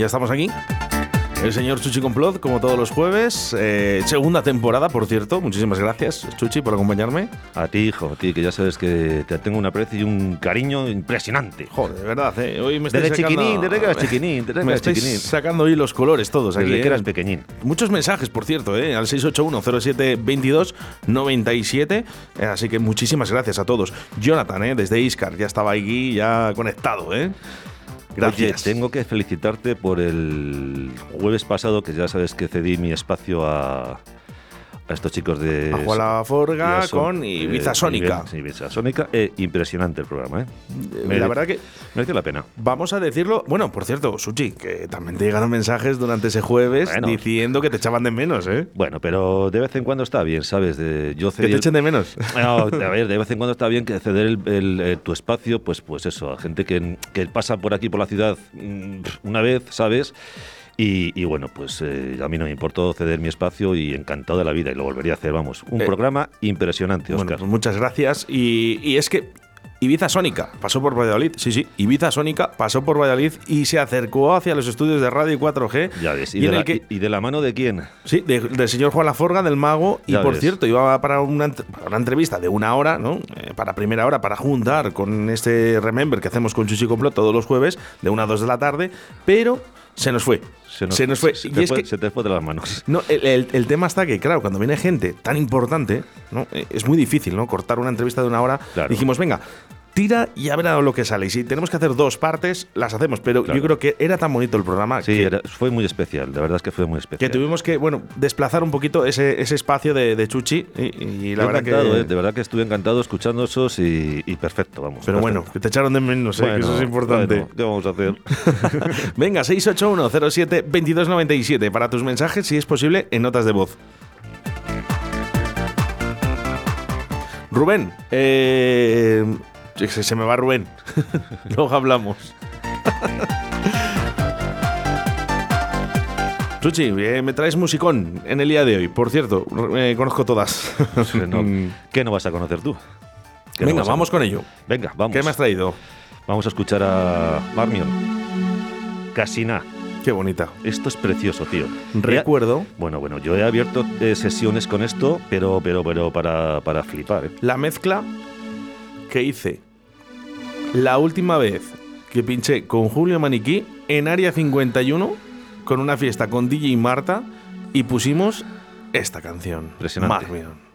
Ya estamos aquí. El señor Chuchi Complot, como todos los jueves. Eh, segunda temporada, por cierto. Muchísimas gracias, Chuchi, por acompañarme. A ti, hijo, a ti, que ya sabes que te tengo un aprecio y un cariño impresionante. Joder, de verdad, ¿eh? Hoy me estáis Desde sacando... chiquinín, desde que eras chiquinín, desde que Me eras estáis chiquinín. sacando hoy los colores todos aquí. Desde que ¿eh? eras pequeñín. Muchos mensajes, por cierto, ¿eh? al 681-07-22-97. Eh, así que muchísimas gracias a todos. Jonathan, ¿eh? desde Iscar, ya estaba aquí, ya conectado. ¿eh? Gracias. Oye, tengo que felicitarte por el jueves pasado, que ya sabes que cedí mi espacio a, a estos chicos de... A La Forga con eh, Ibiza Sónica. Sí, Ibiza Sónica. Eh, impresionante el programa, ¿eh? la verdad que Merece la pena. Vamos a decirlo. Bueno, por cierto, Suchi, que también te llegaron mensajes durante ese jueves Bueno. diciendo que te echaban de menos, ¿eh? Bueno, pero de vez en cuando está bien, ¿sabes? De, yo Que te el- echen de menos. No, a ver, de vez en cuando está bien que ceder el- el, eh, tu espacio, pues, pues eso, a gente que, que pasa por aquí, por la ciudad, mm, una vez, ¿sabes? Y, y bueno, pues eh, a mí no me importó ceder mi espacio y encantado de la vida y lo volvería a hacer, vamos. Un Eh, programa impresionante, Bueno, Oscar. pues muchas gracias. Y, y es que Ibiza Sónica pasó por Valladolid. Sí, sí. Ibiza Sónica pasó por Valladolid y se acercó hacia los estudios de radio 4G. ya ves. ¿Y, y de la, el que- y de la mano de quién? Sí, de- del señor Juan Laforga, del mago. Y por ves. cierto, iba para una, para una entrevista de una hora, ¿no? Eh, para primera hora, para juntar con este Remember que hacemos con Chuchi Complot todos los jueves, de una a dos de la tarde. Pero se nos fue. Se nos, fue. Se y te es fue, que se te fue de las manos. no, el, el- el tema está que, claro, cuando viene gente tan importante, ¿no? Eh, es muy difícil, ¿no? Cortar una entrevista de una hora. Claro. Dijimos, venga, tira y a ver a lo que sale. Y si tenemos que hacer dos partes, las hacemos. Pero Claro. yo creo que era tan bonito el programa Sí, que, era- fue muy especial, la verdad es que fue muy que especial. tuvimos que, bueno, desplazar un poquito ese, ese espacio de, de Chuchi. Y, y la Yo verdad que. eh, de verdad que estuve encantado escuchando esos y, y perfecto, vamos. pero bueno, que te echaron de menos, ¿eh? que eso es importante. bueno, ¿Qué vamos a hacer? Venga, 681-07-2297 para tus mensajes, si es posible, en notas de voz. Rubén, eh, se, me va Rubén. Luego hablamos. Chuchi, eh, me traes musicón en el día de hoy. Por cierto, eh, conozco todas. No, ¿Qué no vas a conocer tú? ¿Qué no Venga, vamos con ello. Venga, vamos. ¿Qué me has traído? Vamos a escuchar a Marmion. Casina. Qué bonita. Esto es precioso, tío. Recuerdo bueno, bueno, yo he abierto eh, sesiones con esto, pero, pero, pero para, para flipar. ¿eh? la mezcla que hice la última vez que pinché con Julio Maniquí en Área 51 con una fiesta con DJ Marta y pusimos esta canción. Impresionante. Marmion.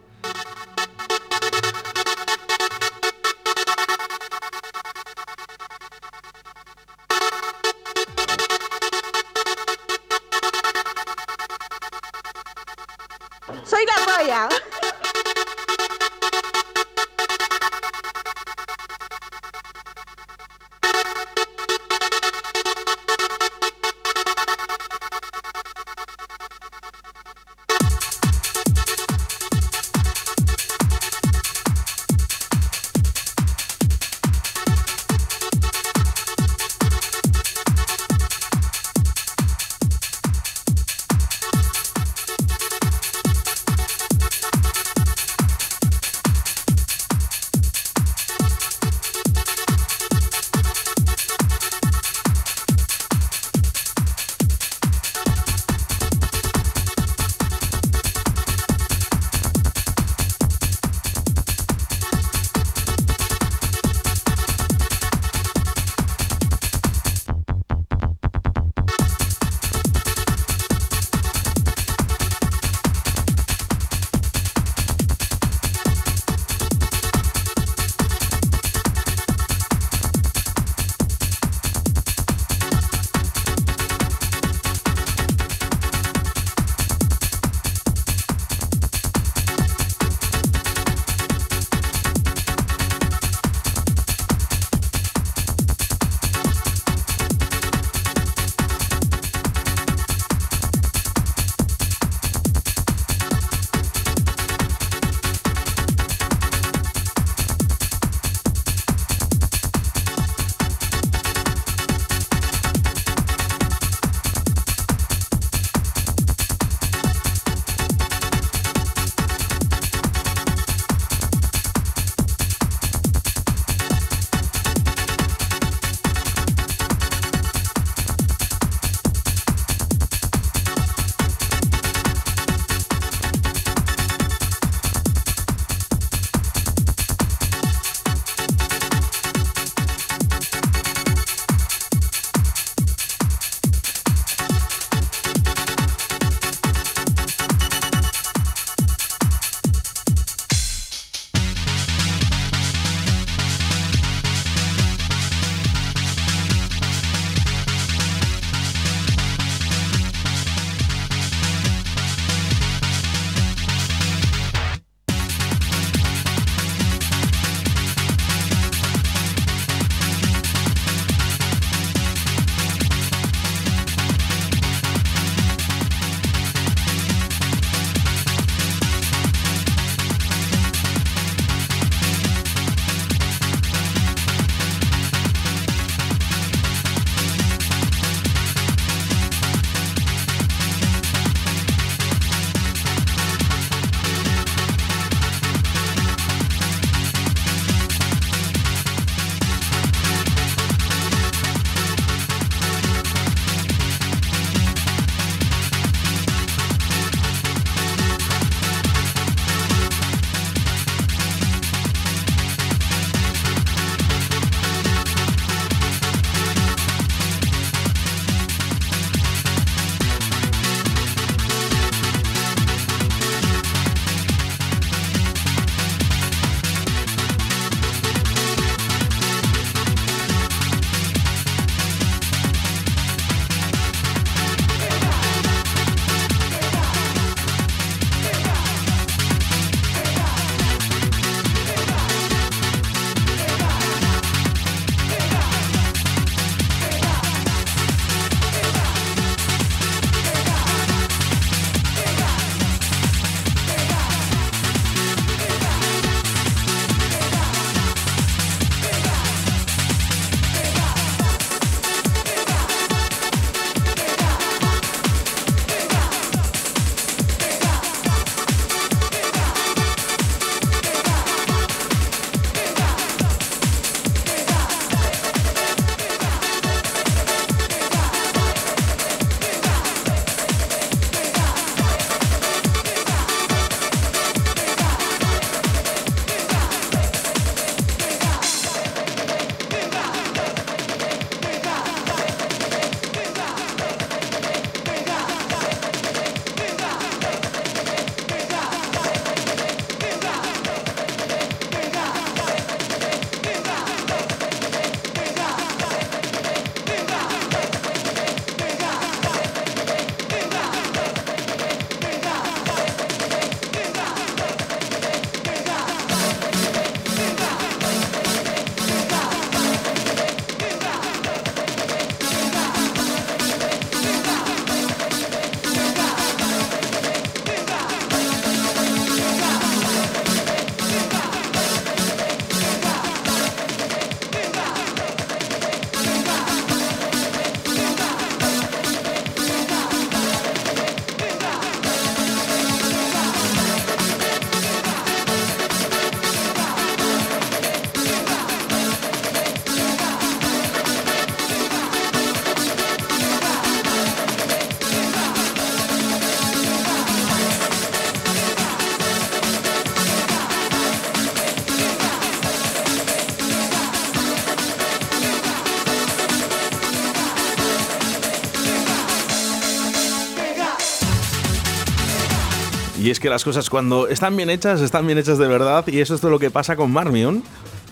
Es que las cosas cuando están bien hechas, están bien hechas de verdad. Y eso es todo lo que pasa con Marmion.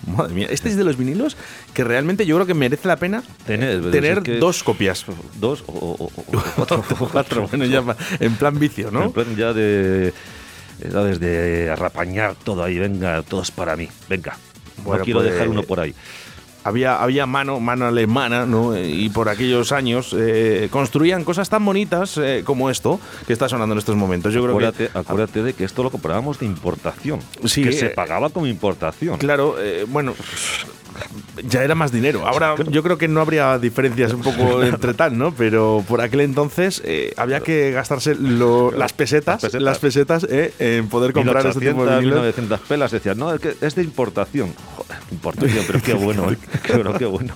Madre mía, este es de los vinilos que realmente yo creo que merece la pena Tener, tener es que- dos copias. Dos o, o- o- cuatro. Cuatro, bueno, ya en plan vicio, ¿no? En plan ya de. ya desde arrapañar todo ahí, venga, todo es para mí, venga. Bueno, no quiero pues, dejar uno por ahí. Había, había mano, mano alemana, ¿no? Y por aquellos años eh, construían cosas tan bonitas eh, como esto que está sonando en estos momentos. Yo creo Acuérdate, que. acuérdate de que esto lo comprábamos de importación. Sí, que se eh, pagaba como importación. Claro, eh, bueno, ya era más dinero. Ahora yo creo que no habría diferencias un poco entre tal, ¿no? Pero por aquel entonces eh, había que gastarse lo- las pesetas, Las pesetas. las pesetas eh, en poder comprar este tipo de 1800, vinilos. 1900 pelas decían, no, es, que es de importación. Joder, importación, pero qué bueno, ¿eh? bueno, qué bueno.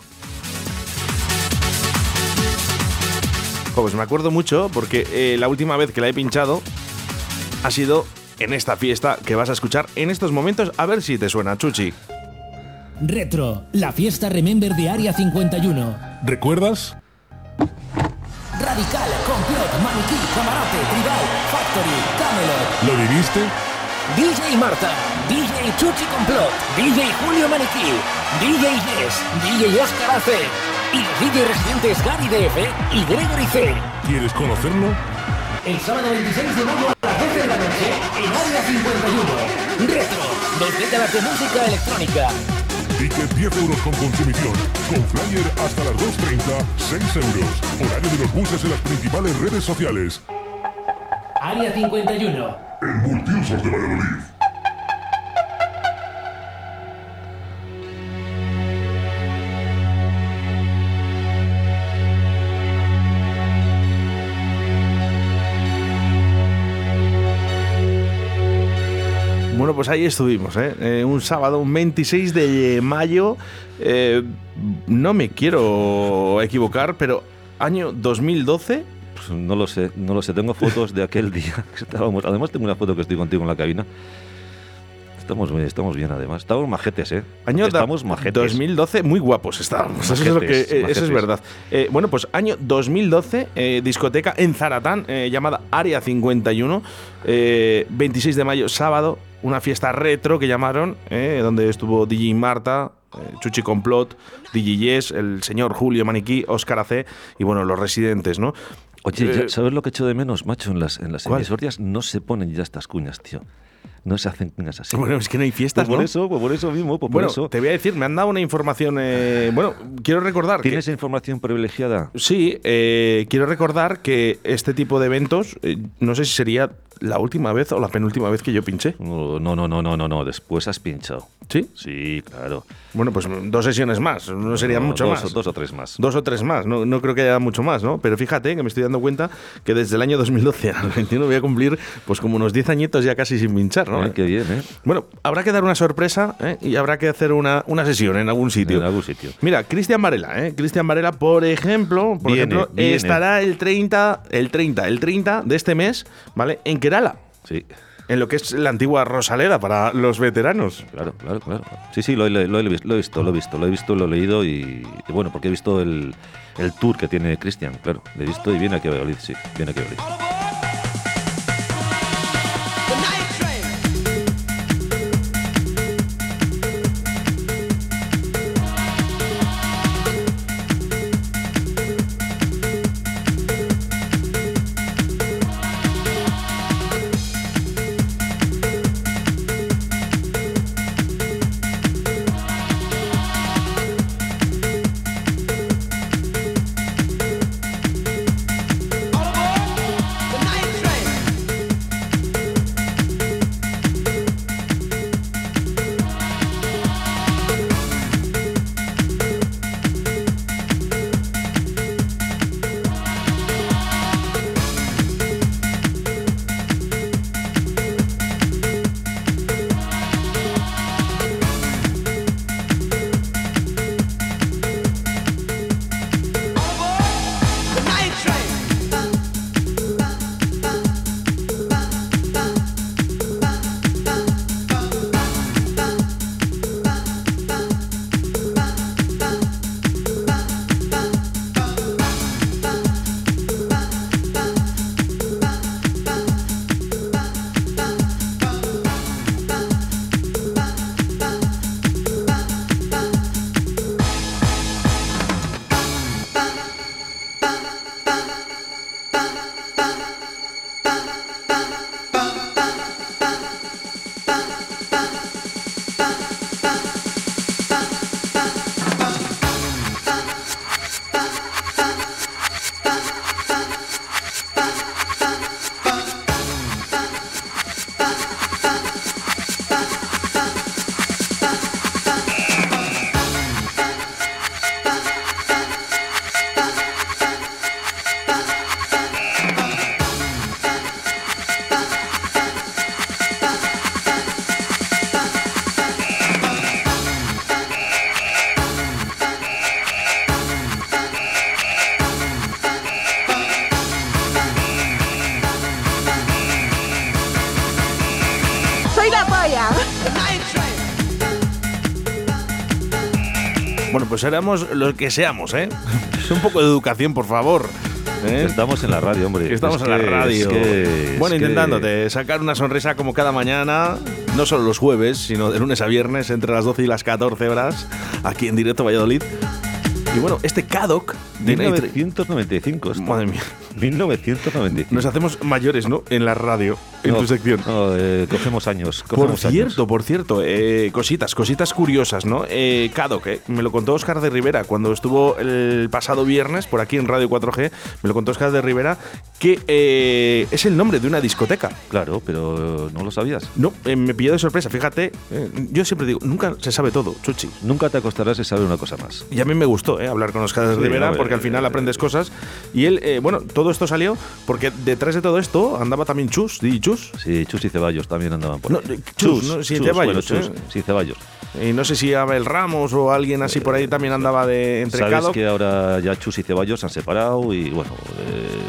Pues me acuerdo mucho porque eh, la última vez que la he pinchado ha sido en esta fiesta que vas a escuchar en estos momentos. A ver si te suena, Chuchi. Retro, la fiesta Remember de Área 51. ¿Recuerdas? Radical, Complot, Maniquí, Camarote, Tribal, Factory, Camelot. ¿Lo viviste? DJ Marta, DJ Chuchi Complot, DJ Julio Maniquí, DJ Yes, DJ Oscar AC y los DJ residentes Gary DF y Gregory C. ¿Quieres conocerlo? El sábado 26 de mayo a las 12 de la noche en Área 51. Retro, dos décadas de música electrónica. Ticket 10 euros con consumición. Con flyer hasta las 2.30, 6 euros. Horario de los buses en las principales redes sociales. Área 51. El Multiusos de Valladolid. Pues ahí estuvimos, ¿eh? Eh, un sábado, un 26 de mayo. eh, no me quiero equivocar, pero año 2012. Pues no lo sé, no lo sé. Tengo fotos de aquel día que estábamos. Además, tengo una foto que estoy contigo en la cabina. Estamos, bien- estamos bien, además. Estamos majetes, ¿eh? Año estamos majetes. 2012, muy guapos estábamos. Eso es, lo que, eh, eso es verdad. Eh, bueno, pues año 2012, eh, discoteca en Zaratán, llamada Área 51, eh, 26 de mayo, sábado, una fiesta retro que llamaron, donde estuvo DJ Marta, Chuchi Complot, DJ Yes, el señor Julio Maniquí, Oscar AC y bueno, los residentes, ¿no? Oye, ¿sabes lo que echo de menos, macho? En las, en las ¿Cuál? emisorias no se ponen ya estas cuñas, tío. No se hacen cuñas así. Bueno, es que no hay Pues fiestas, por ¿no? eso, pues por eso mismo, pues por bueno, eso. te voy a decir, me han dado una información. eh, bueno, quiero recordar. que- ¿Tienes información privilegiada? Sí, eh, quiero recordar que este tipo de eventos, eh, no sé si sería la última vez o la penúltima vez que yo pinché. No, no, no, no, no, no. Después has pinchado. ¿Sí? Sí, claro. Bueno, pues dos sesiones más, no serían No, mucho dos, más. Dos o tres más. Dos o tres más, no, no creo que haya mucho más, ¿no? Pero fíjate que me estoy dando cuenta que desde el año 2012 al 21 voy a cumplir pues como unos 10 añitos ya casi sin pinchar, ¿no? Eh, qué bien, ¿eh? Bueno, habrá que dar una sorpresa ¿eh? y habrá que hacer una, una sesión en algún sitio. En algún sitio. Mira, Cristian Varela, ¿eh? Cristian Varela, por ejemplo, por Viene, ejemplo viene. estará el 30, el 30, el 30 de este mes, ¿vale? En Kerala, Sí, en lo que es la antigua Rosaleda para los veteranos. claro, claro, claro. Sí, sí, lo, he- lo he visto, lo he visto, lo he visto, lo he visto, lo he leído y, y bueno, porque he visto el, el tour que tiene Cristian, claro. Lo he visto y viene aquí a Valladolid, sí, viene aquí a Valladolid. Éramos lo que seamos, ¿eh? Un poco de educación, por favor. ¿eh? Estamos en la radio, hombre. Estamos Es en la es radio. que- bueno, que- intentándote sacar una sonrisa como cada mañana, no solo los jueves, sino de lunes a viernes entre las 12 y las 14 horas, aquí en directo Valladolid. Y bueno, este CADOC de Night Train- 1995. esto. Madre mía, 1995. nos hacemos mayores, ¿no? En la radio, en No, tu sección. no, eh, cogemos años. Por años. cierto, por cierto, eh, cositas, cositas curiosas, ¿no? Eh, Cadok, eh, me lo contó Oscar de Rivera cuando estuvo el pasado viernes por aquí en Radio 4G, me lo contó Oscar de Rivera, que eh, es el nombre de una discoteca. Claro, pero no lo sabías. No, eh, me pilló de sorpresa, fíjate, eh, yo siempre digo, nunca se sabe todo, Chuchi. Nunca te acostarás y saber una cosa más. Y a mí me gustó eh, hablar con Oscar de Sí, Rivera porque al final aprendes cosas. Y él, bueno, todo esto salió porque detrás de todo esto andaba también Chus, di Chus. Sí, Chus y Ceballos también andaban por ahí. eh, Chus, no, sin Ceballos, bueno, ¿eh? Chus, sí, Ceballos. Y no sé si Abel Ramos o alguien así por ahí también andaba de entre Sabes que ahora ya Chus y Ceballos se han separado y bueno, eh,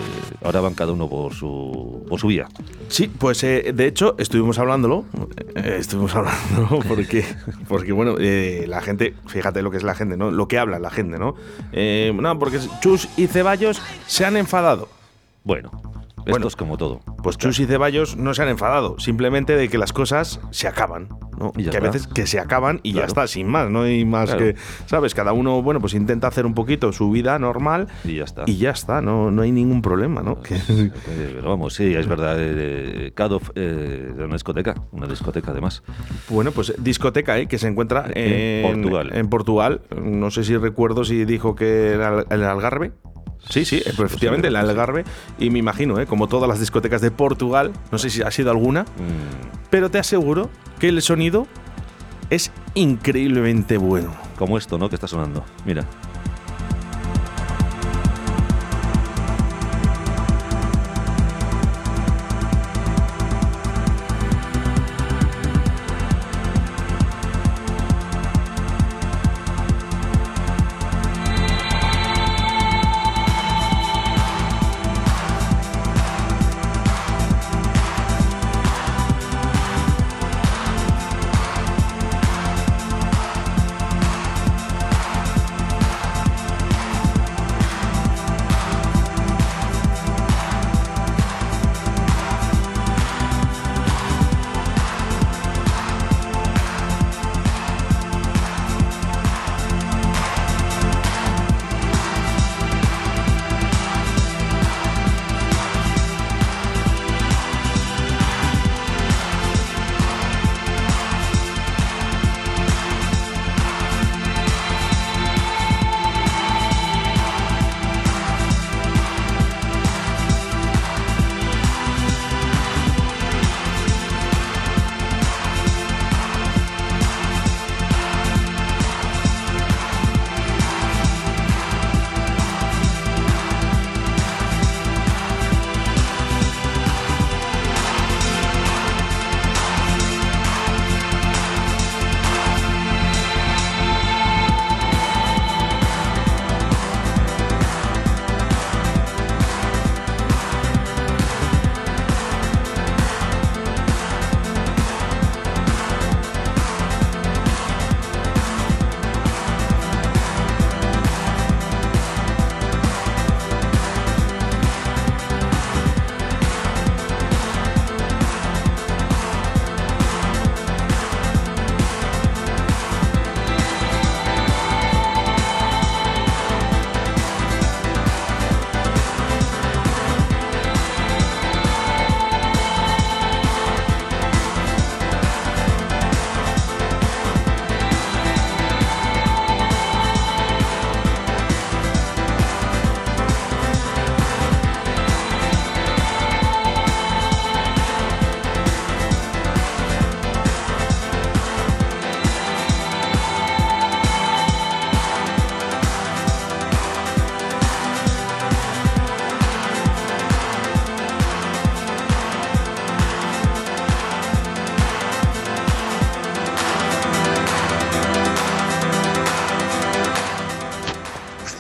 ahora van cada uno por su, por su vía. Sí, pues eh, de hecho estuvimos hablándolo, eh, estuvimos hablándolo porque, porque bueno, la gente, fíjate lo que es la gente, ¿no? Lo que habla la gente, ¿no? No, porque Chus y Ceballos se han enfadado. Bueno, esto Bueno, es como todo. Pues Chus y Ceballos no se han enfadado, simplemente de que las cosas se acaban, ¿no? Y que a veces que se acaban y ya está, sin más, no hay más Claro. que, ¿sabes? Cada uno, bueno, pues intenta hacer un poquito su vida normal Y ya está. y ya está, no, no hay ningún problema, ¿no? Que- Eh, Pero vamos, sí, es verdad. Eh, Cadov eh, era una discoteca, una discoteca además. Bueno, pues discoteca, ¿eh? que se encuentra en, En Portugal. En Portugal. No sé si recuerdo si dijo que era el Algarve. Sí, sí, efectivamente, el Algarve. Y me imagino, ¿eh? como todas las discotecas de Portugal, no sé si ha sido alguna, Mm, pero te aseguro que el sonido es increíblemente bueno. como esto, ¿no? Que está sonando. Mira.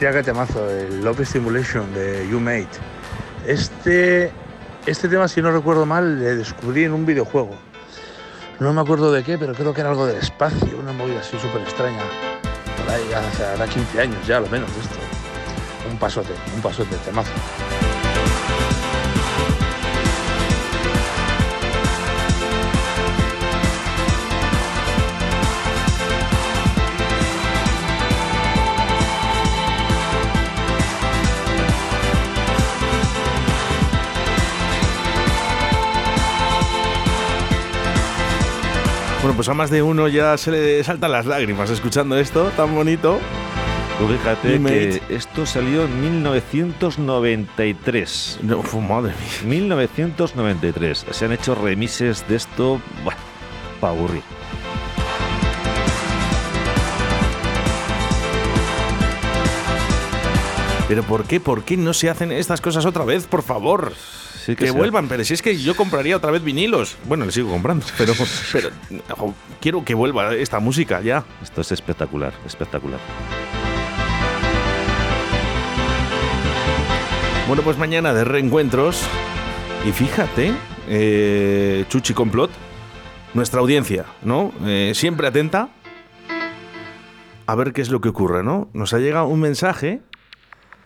Hostia, qué temazo, el Love Stimulation de You Made. Este, este tema, si no recuerdo mal, le descubrí en un videojuego. No me acuerdo de qué, pero creo que era algo del espacio, una movida así súper extraña. Por ahí, hace hará 15 años ya, lo menos, esto. Un pasote, un pasote, temazo. Pues a más de uno ya se le saltan las lágrimas escuchando esto tan bonito. Fíjate que esto salió en 1993. No, madre mía. 1993. Se han hecho remises de esto, bueno, para aburrir. Pero ¿por qué? ¿Por qué no se hacen estas cosas otra vez? Por favor. Sí Que vuelvan, pero si es que yo compraría otra vez vinilos. Bueno, le sigo comprando, pero, pero ojo, quiero que vuelva esta música ya. Esto es espectacular, espectacular. Bueno, pues mañana de reencuentros. Y fíjate, eh, Chuchi Complot, nuestra audiencia, ¿no? Eh, siempre atenta a ver qué es lo que ocurre, ¿no? Nos ha llegado un mensaje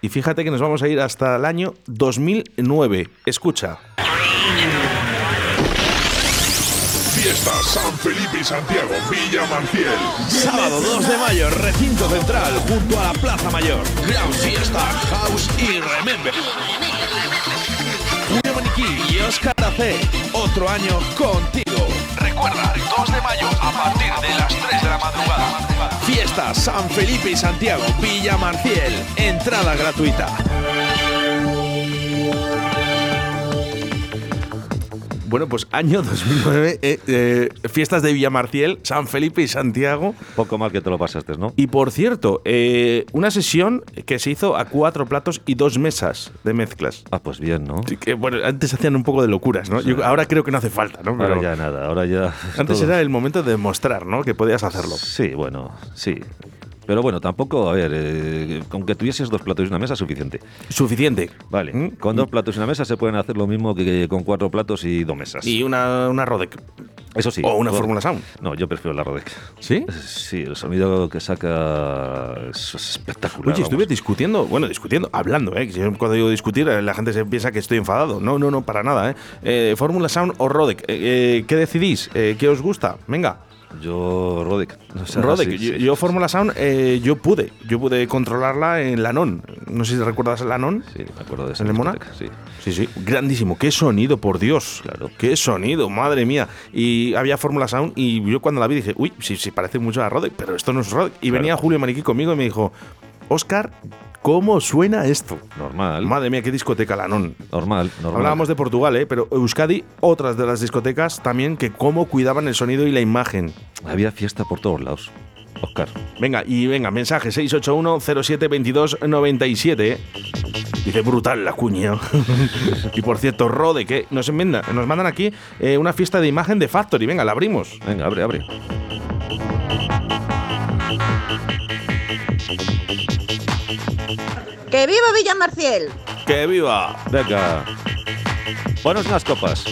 y fíjate que nos vamos a ir hasta el año 2009. Escucha. Fiesta San Felipe y Santiago, Villa Manciel. Sábado 2 de mayo, recinto central, junto a la Plaza Mayor. Gran fiesta, house y remember. Julio Maniquí y Oscar AC, otro año contigo. Recuerda, 2 de mayo a partir de las 3 de la madrugada. Fiesta San Felipe y Santiago, Villa Marciel. Entrada gratuita. Bueno, pues año 2009, eh, eh, fiestas de Villamarciel, San Felipe y Santiago. Poco mal que te lo pasaste, ¿no? Y por cierto, eh, una sesión que se hizo a cuatro platos y dos mesas de mezclas. Ah, pues bien, ¿no? Que, bueno, antes hacían un poco de locuras, ¿no? Yo ahora creo que no hace falta, ¿no? Ahora ya nada, ahora ya. antes todo- era el momento de demostrar, ¿no? Que podías hacerlo. Sí, bueno, sí. Pero bueno, tampoco, a ver, eh, con que tuvieses dos platos y una mesa, suficiente. Suficiente. Vale, ¿Mm? con dos platos y una mesa se pueden hacer lo mismo que con cuatro platos y dos mesas. Y una, una Rodec. Eso sí. O una Bueno, Fórmula Sound. No, yo prefiero la Rodec. ¿Sí? Sí, el sonido que saca es espectacular. Oye, estuve discutiendo, bueno, discutiendo, hablando, ¿eh? Cuando digo discutir, eh, la gente se piensa que estoy enfadado. No, no, no, para nada, ¿eh? eh Fórmula Sound o Rodec. Eh, eh, ¿Qué decidís? Eh, ¿Qué os gusta? Venga. Yo, Rodec. O sea, Rodec, sí, yo, sí. yo Fórmula Sound, eh, yo pude. Yo pude controlarla en Lanon. No sé si recuerdas Lanon. Sí, me acuerdo de esa ¿En el Mona? discoteca, Sí. Sí, sí, grandísimo. Qué sonido, por Dios. Claro. Qué sonido, madre mía. Y había Fórmula Sound y yo cuando la vi dije, uy, sí, sí, parece mucho a Rodec, pero esto no es Rodec. Y Claro. venía Julio Maniquí conmigo y me dijo, Oscar, ¿cómo suena esto? Normal. Madre mía, qué discoteca Lanon. Normal, normal. Hablábamos de Portugal, ¿eh? pero Euskadi, otras de las discotecas también que cómo cuidaban el sonido y la imagen. Había fiesta por todos lados. Oscar. Venga, y venga, mensaje 681-0722-97. ¿eh? Dice brutal la cuña. y por cierto, Rode, que nos, enmienda, nos mandan aquí eh, una fiesta de imagen de Factory. Venga, la abrimos. Venga, abre, abre. ¡Que viva Villa Marcial! ¡Que viva! Venga. Ponos unas copas.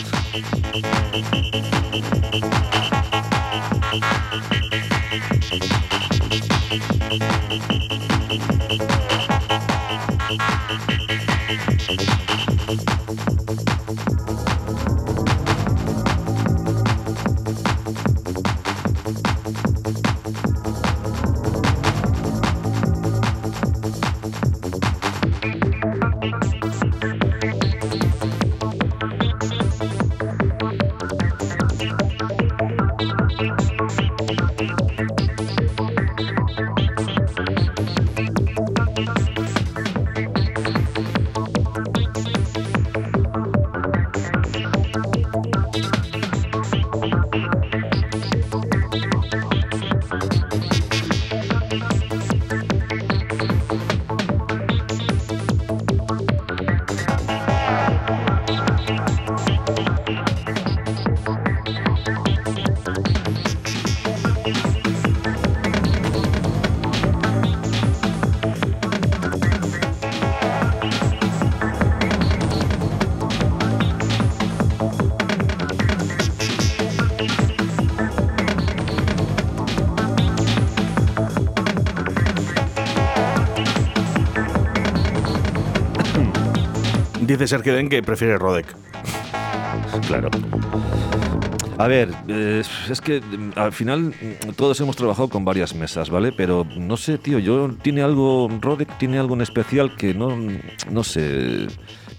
Dice Sergio Den que prefiere Rodek. Claro. A ver, eh, es que mm, al final mm, todos hemos trabajado con varias mesas, ¿vale? Pero no sé, tío, yo tiene algo, Rodek tiene algo en especial que no, no sé,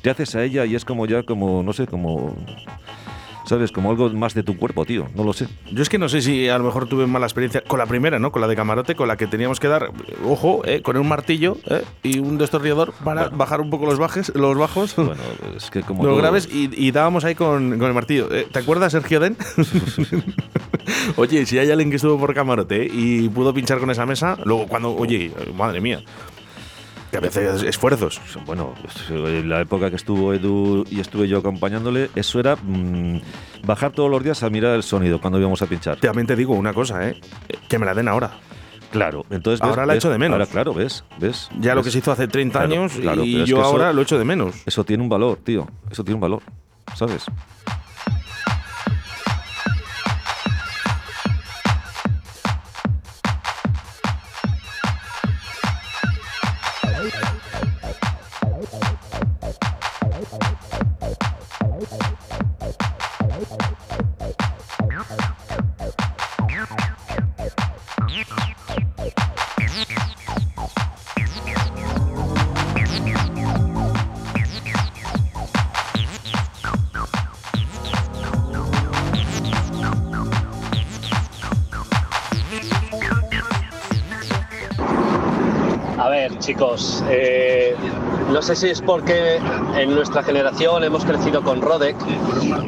te haces a ella y es como ya, como, no sé, como, ¿sabes? Como algo más de tu cuerpo, tío, no lo sé. Yo es que no sé si a lo mejor tuve mala experiencia con la primera, ¿no? Con la de camarote, con la que teníamos que dar, ojo, eh, con un martillo eh, y un destornillador para bajar un poco los, bajes, los bajos, Bueno, es que como... los todo- graves, y, y dábamos ahí con, con el martillo. Eh, ¿Te acuerdas, Sergio Den? oye, si hay alguien que estuvo por camarote y pudo pinchar con esa mesa, luego cuando, oye, madre mía, que a veces esfuerzos. Bueno, en la época que estuvo Edu y estuve yo acompañándole, eso era mm, bajar todos los días a mirar el sonido cuando íbamos a pinchar. También te digo una cosa, ¿eh? Que me la den ahora. Claro, entonces ves- Ahora la ves- echo de menos. Ahora, claro, ves, ves. Ya lo que se hizo hace 30 Claro, años claro, y yo que eso- ahora lo echo de menos. Eso tiene un valor, tío. Eso tiene un valor, ¿sabes? Chicos, eh, no sé si es porque en nuestra generación hemos crecido con Rodek,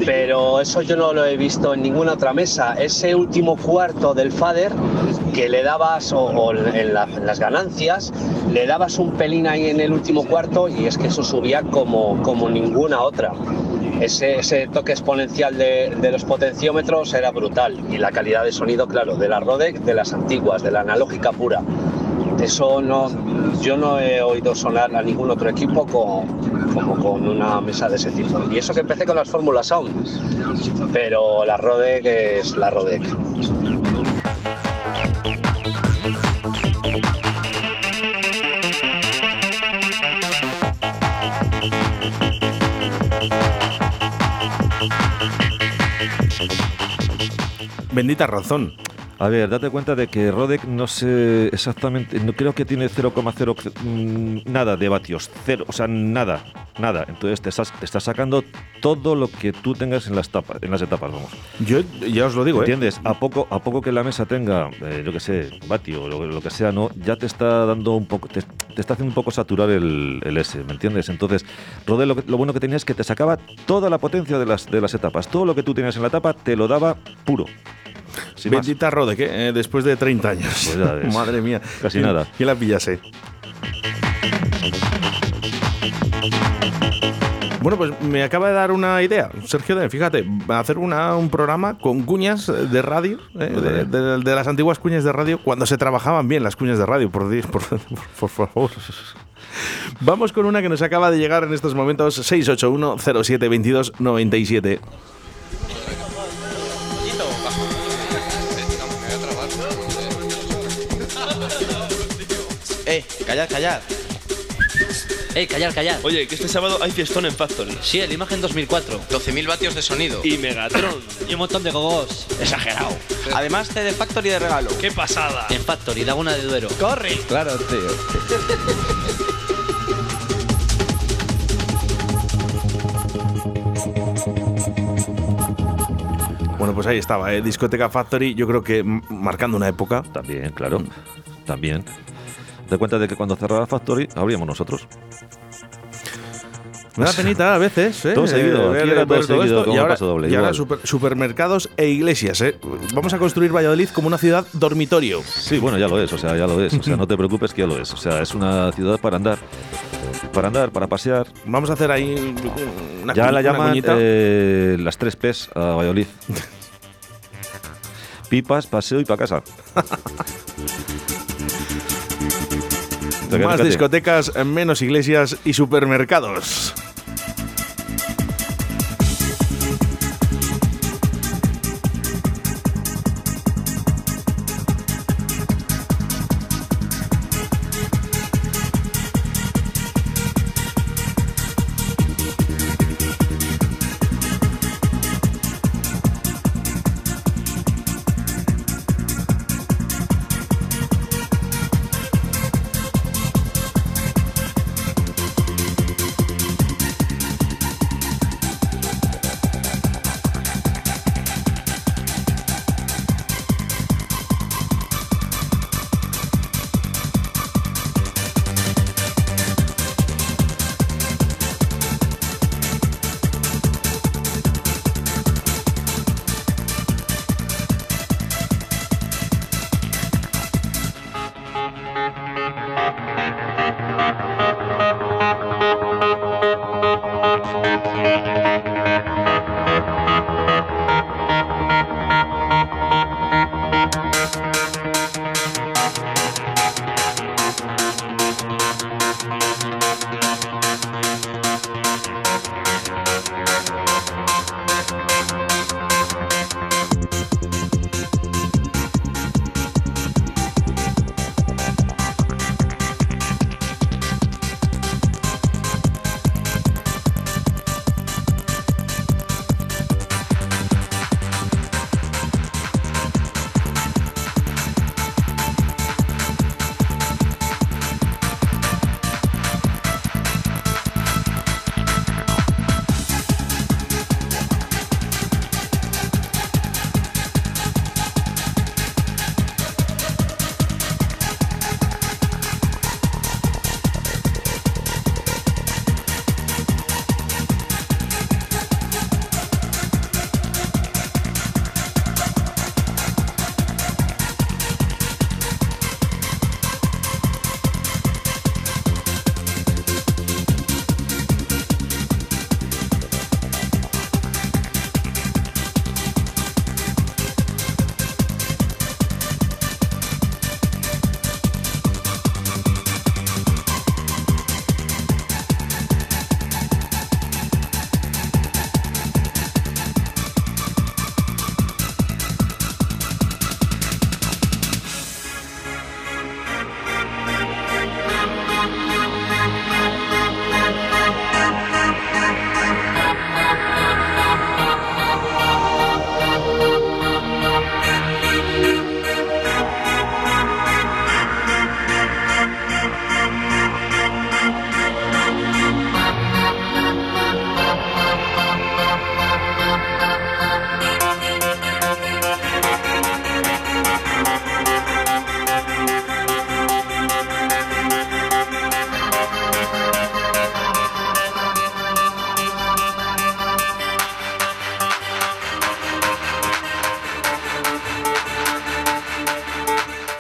pero eso yo no lo he visto en ninguna otra mesa. Ese último cuarto del Fader que le dabas, o, o en, la- en las ganancias, le dabas un pelín ahí en el último cuarto y es que eso subía como, como ninguna otra. Ese, ese toque exponencial de, de los potenciómetros era brutal y la calidad de sonido, claro, de la Rodec, de las antiguas, de la analógica pura. Eso no, yo no he oído sonar a ningún otro equipo con, como con una mesa de ese tipo. Y eso que empecé con las Fórmula Sound, pero la Rodec es la Rodec. Bendita razón. A ver, date cuenta de que Rodek no sé exactamente, no creo que tiene 0,0 mm, nada de vatios, cero, o sea, nada, nada. Entonces te estás, te estás sacando todo lo que tú tengas en las tapas, en las etapas, vamos. Yo ya os lo digo, ¿eh? ¿Entiendes? A poco, a poco que la mesa tenga, eh, yo que sé, vatio o lo, lo que sea, no, ya te está dando un poco, te, te está haciendo un poco saturar el, el S, ¿me entiendes? Entonces, Rodek lo, lo bueno que tenía es que te sacaba toda la potencia de las, de las etapas, todo lo que tú tenías en la etapa te lo daba puro. Sin más. Bendita Rodek, ¿eh? después de 30 años. Pues ya ves. Madre mía. Casi ¿Quién- nada. ¿Quién la pillase? Bueno, pues me acaba de dar una idea, Sergio, de, fíjate, hacer una, un programa con cuñas de radio, ¿eh? de, de- de las antiguas cuñas de radio, cuando se trabajaban bien las cuñas de radio, por, por, por favor. Vamos con una que nos acaba de llegar en estos momentos, 681 07 22 97. Eh, callad, callad. Eh, callar, callar. Oye, que este sábado hay fiestón en Factory. Sí, el imagen 2004. 12.000 vatios de sonido. Y Megatron. Y un montón de gogos. Exagerado. Además, CD Factory de regalo. ¡Qué pasada! En Factory, Laguna de Duero. ¡Corre! Claro, tío. Bueno, pues ahí estaba, ¿eh? Discoteca Factory, yo creo que marcando una época. También, claro. También. Te cuenta de que cuando cerrara Factory, abríamos nosotros. Me da penita a veces, ¿eh? Todo seguido, Ver- aquí era ver todo seguido, esto. como y ahora, paso doble, y ahora super- supermercados e iglesias, ¿eh? Vamos a construir Valladolid como una ciudad dormitorio. Sí, bueno, ya lo es, o sea, ya lo es. O sea, no te preocupes que ya lo es. O sea, es una ciudad para andar. Para andar, para pasear. Vamos a hacer ahí una, ya la llaman eh, las tres P's a Valladolid. Pipas, paseo y para casa. Más discotecas, menos iglesias y supermercados.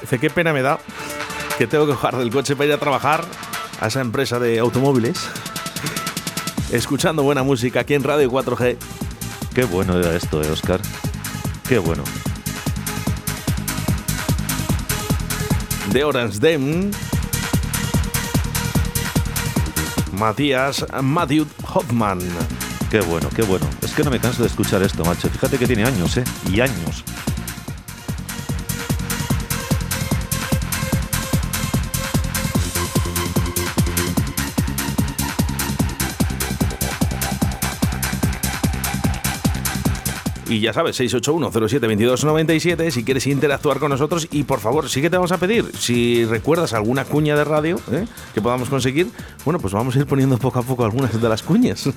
Dice, qué pena me da que tengo que bajar del coche para ir a trabajar a esa empresa de automóviles. Escuchando buena música aquí en Radio 4G. Qué bueno era esto, eh, Oscar. Qué bueno. De Orange Dem. Matías Matthew Hoffman. Qué bueno, qué bueno. Es que no me canso de escuchar esto, macho. Fíjate que tiene años, ¿eh? Y años. Y ya sabes, 681-07-2297 si quieres interactuar con nosotros. Y por favor, sí que te vamos a pedir, si recuerdas alguna cuña de radio ¿eh? que podamos conseguir, bueno, pues vamos a ir poniendo poco a poco algunas de las cuñas.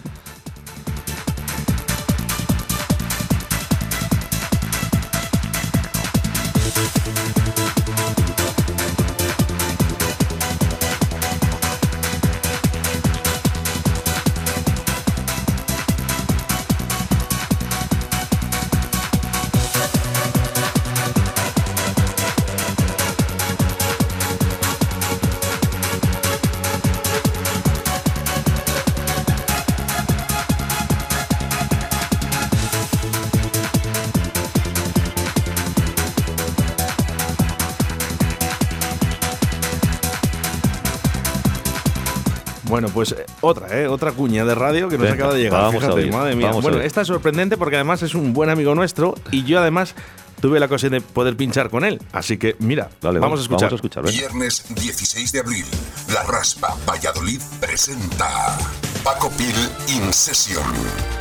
Bueno, pues eh, otra, ¿eh? Otra cuña de radio que nos Venga, acaba de llegar. vamos a Fíjate, oír, madre mía. vamos bueno, esta es sorprendente porque además es un buen amigo nuestro y yo además tuve la ocasión de poder pinchar con él. Así que, mira, Dale, vamos a escuchar. Vamos a escuchar. Viernes 16 de abril, La Raspa Valladolid presenta Paco Pil In Session.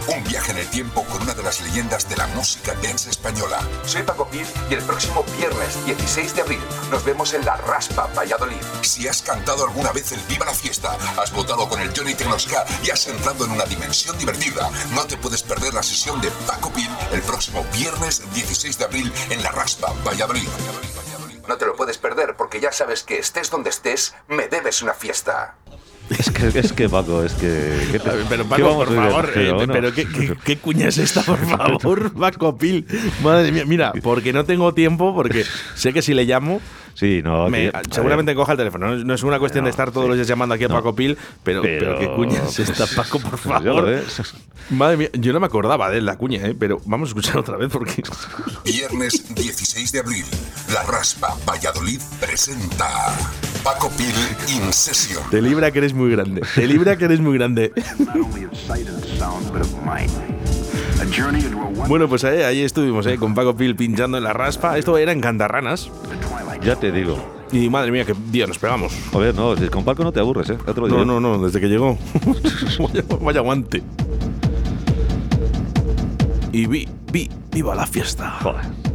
Un viaje en el tiempo con una de las leyendas de la música dance española. Soy Paco Pil y el próximo viernes 16 de abril nos vemos en La Raspa, Valladolid. Si has cantado alguna vez el Viva la Fiesta, has votado con el Johnny Tecnosca y has entrado en una dimensión divertida, no te puedes perder la sesión de Paco Pil el próximo viernes 16 de abril en La Raspa, Valladolid. No te lo puedes perder porque ya sabes que estés donde estés, me debes una fiesta. Es que, es que Paco, es que. ¿qué te- Pero Paco, por favor, Pero eh, bueno. pero ¿qué, qué, qué cuña es esta, por favor, Paco Pil? Madre mía, mira, porque no tengo tiempo, porque sé que si le llamo, Sí, no. me- que- seguramente coja el teléfono. No, no es una cuestión de estar todos los días llamando aquí a No. Paco Pil, pero, pero, Pero- qué cuña es esta, Paco, por favor. Madre mía, yo no me acordaba de la cuña, ¿eh? pero vamos a escuchar otra vez porque. Viernes 16 de abril, La Raspa Valladolid presenta Paco Pil In Session. Te libra que eres muy grande. Te libra que eres muy grande. Bueno, pues ahí, ahí estuvimos, ¿eh? con Paco Pil pinchando en la raspa. Esto era en Cantarranas. Ya te digo. Y madre mía, qué día nos pegamos. A ver, no, si con Paco no te aburres, ¿eh? Ya te lo diré. No, no, no, desde que llegó. vaya, vaya guante. Y vi, vi, viva la fiesta. Joder.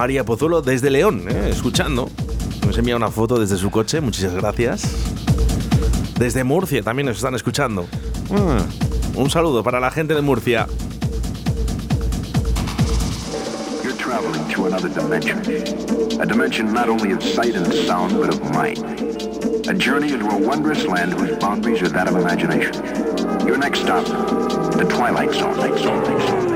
María Pozuelo desde León, ¿eh? escuchando. Nos envía una foto desde su coche, muchas gracias. Desde Murcia también nos están escuchando. Ah, un saludo para la gente de Murcia. You're traveling to another dimension. A dimension not only of sight and sound, but of mind. A journey into a wondrous land whose boundaries are that of imagination. Your next stop, the Twilight Zone. Zone, zone, zone, zone.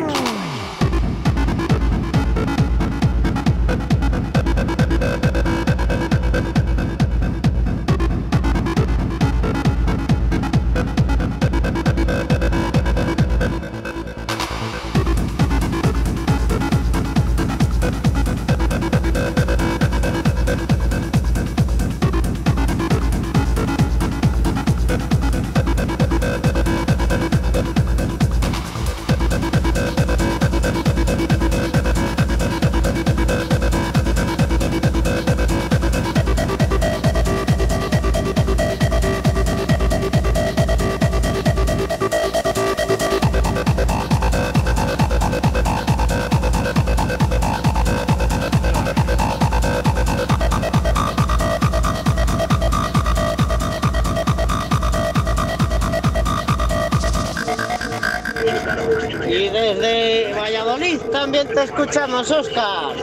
Escuchamos, Oscar.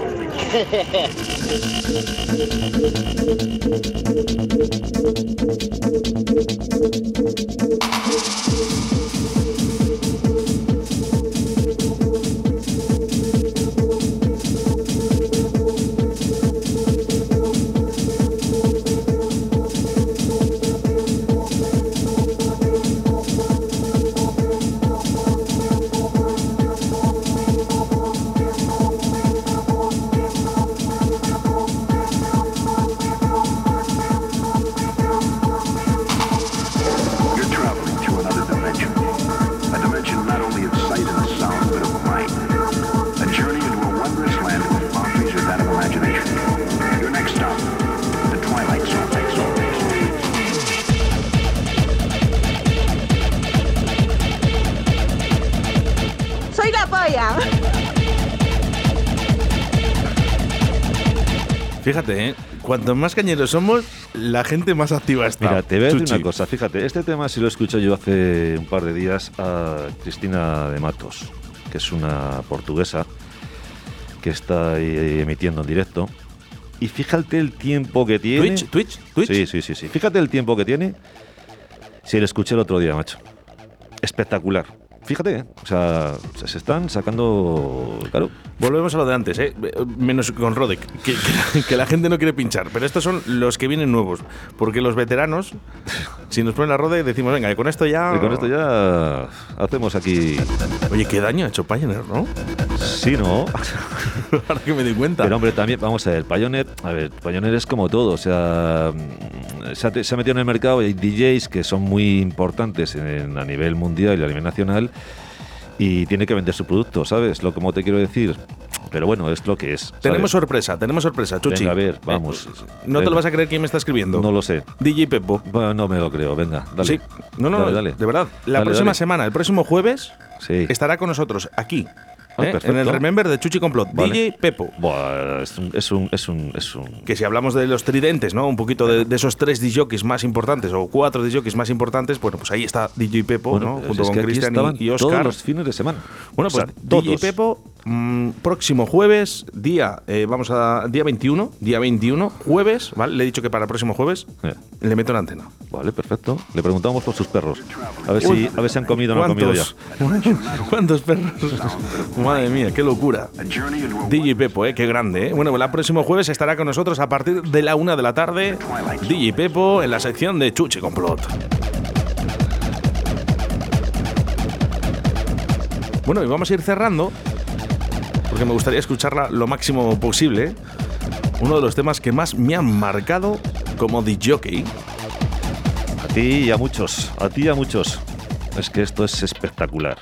Fíjate, ¿eh? Cuanto más cañeros somos, la gente más activa está. Mira, te voy a decir Chuchi. una cosa, fíjate, este tema sí lo escucho yo hace un par de días a Cristina de Matos, que es una portuguesa que está ahí emitiendo en directo. Y fíjate el tiempo que tiene. Twitch, Twitch, Twitch. Sí, sí, sí, sí. Fíjate el tiempo que tiene. Si le escuché el otro día, macho. Espectacular. Fíjate, ¿eh? o sea, se están sacando. Claro. Volvemos a lo de antes, ¿eh? menos con Rodek, que, que- que la gente no quiere pinchar. Pero estos son los que vienen nuevos. Porque los veteranos, si nos ponen la Rodek, decimos, venga, con esto ya. Y con esto ya hacemos aquí. Oye, qué daño ha hecho Pioneer, ¿no? Sí, ¿no? Ahora que me di cuenta. Pero hombre, también, vamos a ver, Pioneer, a ver, Pioneer es como todo, o sea, se ha, se ha metido en el mercado y hay DJs que son muy importantes en- a nivel mundial y a nivel nacional y tiene que vender su producto, ¿sabes? Lo como te quiero decir. Pero bueno, es lo que es. ¿sabes? Tenemos sorpresa, tenemos sorpresa, Chuchi. Venga, a ver, vamos. Eh, no te lo vas a creer quién me está escribiendo. No lo sé. DJ Pepo. Bueno, no me lo creo, venga, dale. Sí. No, no, Dale, no, dale. de verdad. La Dale, próxima dale. semana, el próximo jueves, Sí. estará con nosotros aquí. ¿Eh? en el Remember de Chuchi Complot. Vale. DJ Pepo. Buah, es un, es un, es un, es un- Que si hablamos de los tridentes, ¿no? Un poquito de, de esos tres DJs más importantes o cuatro DJs más importantes, bueno, pues ahí está DJ Pepo, Bueno, ¿no? pues Junto con Cristian y, y todos Oscar. los fines de semana. Bueno, O sea, pues DJ todos. Pepo, mm, próximo jueves, día, eh, vamos a, día 21, día 21, jueves, ¿vale? Le he dicho que para el próximo jueves Eh. le meto la antena. Vale, perfecto. Le preguntamos por sus perros. A ver si, a ver si han comido o no han comido ya. ¿Cuántos? ¿Cuántos perros? Madre mía, qué locura. DJ Pepo, ¿eh? qué grande. ¿eh? Bueno, el próximo jueves estará con nosotros a partir de la una de la tarde. DJ Pepo en la sección de Chuchi Complot. Bueno, y vamos a ir cerrando, porque me gustaría escucharla lo máximo posible. Uno de los temas que más me han marcado como DJ. A ti y a muchos, a ti y a muchos. Es que esto es espectacular.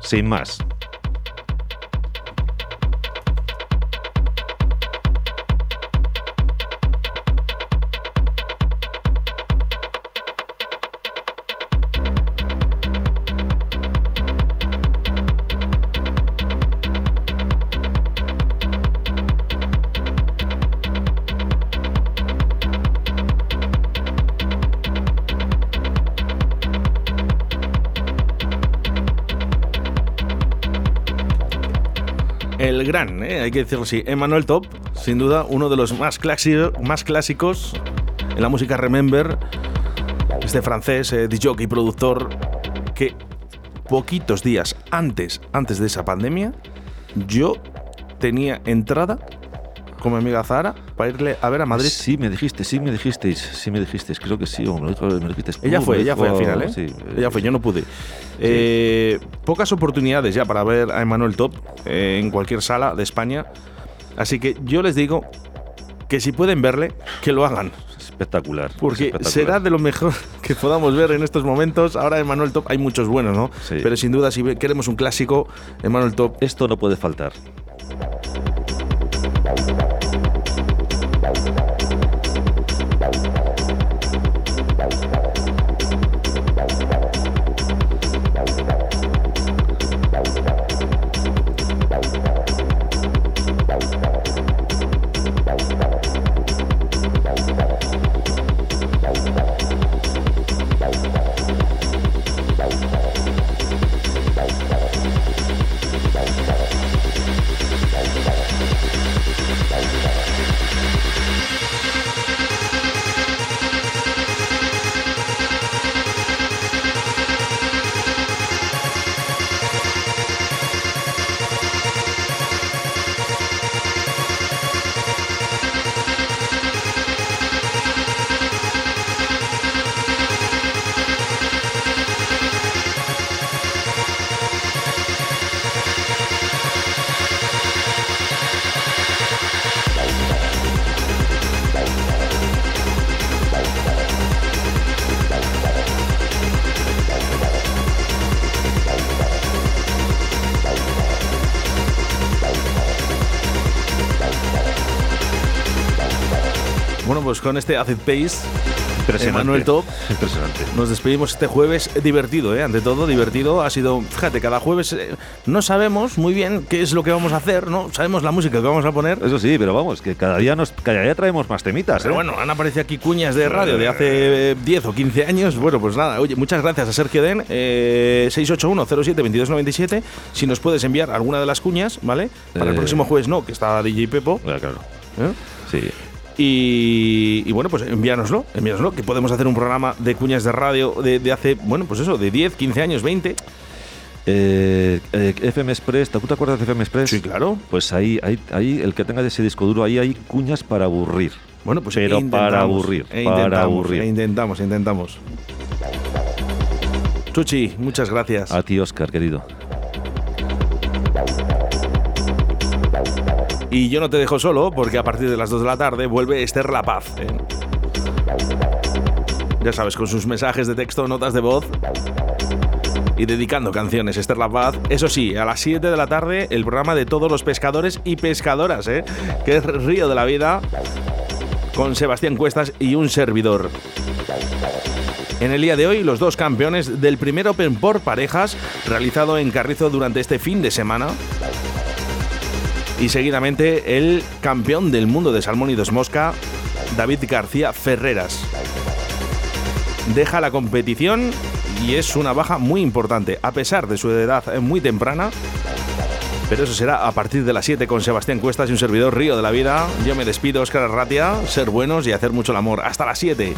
Sin más. Gran, ¿eh? hay que decirlo así, Emmanuel Top, sin duda uno de los más, más clásicos en la música Remember. Este francés, eh, DJ y productor, que poquitos días antes, antes de esa pandemia, yo tenía entrada con mi amiga Zara para irle a ver a Madrid. Sí, me dijiste, sí, me dijisteis, sí, me dijisteis, creo que sí, o me lo dijo- me lo dijisteis tú, Ella fue, ella fue al final, ¿eh? Sí, ella fue, yo no pude. Eh, pocas oportunidades ya para ver a Emanuel Top eh, en cualquier sala de España. Así que yo les digo que si pueden verle, que lo hagan. espectacular. Porque espectacular. será de lo mejor que podamos ver en estos momentos. Ahora Emanuel Top hay muchos buenos, ¿no? Sí. Pero sin duda, si queremos un clásico, Emanuel Top. Esto no puede faltar. Pues con este Acid Pace. Manuel Top, Impresionante. nos despedimos este jueves divertido, ¿eh? Ante todo, divertido. Ha sido, fíjate, cada jueves eh, no sabemos muy bien qué es lo que vamos a hacer, ¿no? Sabemos la música que vamos a poner. Eso sí, pero vamos, que cada día nos cada día traemos más temitas. Pero ¿eh? bueno, han aparecido aquí cuñas de radio de hace eh, 10 o 15 años. Bueno, pues nada, oye, muchas gracias a Sergio Den, eh, 681-07-2297. Si nos puedes enviar alguna de las cuñas, ¿vale? Para el Eh. próximo jueves no, que está DJ Pepo. Ah, claro. ¿eh? Sí. Y, y bueno, pues envíanoslo, envíanoslo, que podemos hacer un programa de cuñas de radio de, de hace, bueno, pues eso, de 10, 15 años, 20. Eh, eh, FM Express, ¿tú te acuerdas de FM Express? Sí, claro. Pues ahí, ahí, ahí, el que tenga ese disco duro, ahí hay cuñas para aburrir. Bueno, pues Pero para aburrir, e para intentamos, aburrir. e intentamos, intentamos. Chuchi, muchas gracias. A ti, Oscar, querido. Y yo no te dejo solo, porque a partir de las 2 de la tarde vuelve Esther La Paz. Ya sabes, con sus mensajes de texto, notas de voz y dedicando canciones, Esther La Paz. Eso sí, a las 7 de la tarde, el programa de todos los pescadores y pescadoras, ¿eh? que es Río de la Vida, con Sebastián Cuestas y un servidor. En el día de hoy, los dos campeones del primer Open por parejas, realizado en Carrizo durante este fin de semana. Y seguidamente el campeón del mundo de salmón y dos mosca, David García Ferreras. Deja la competición y es una baja muy importante, a pesar de su edad muy temprana. Pero eso será a partir de las 7 con Sebastián Cuestas y un servidor Río de la Vida. Yo me despido, Oscar Arratia, ser buenos y hacer mucho el amor. Hasta las 7.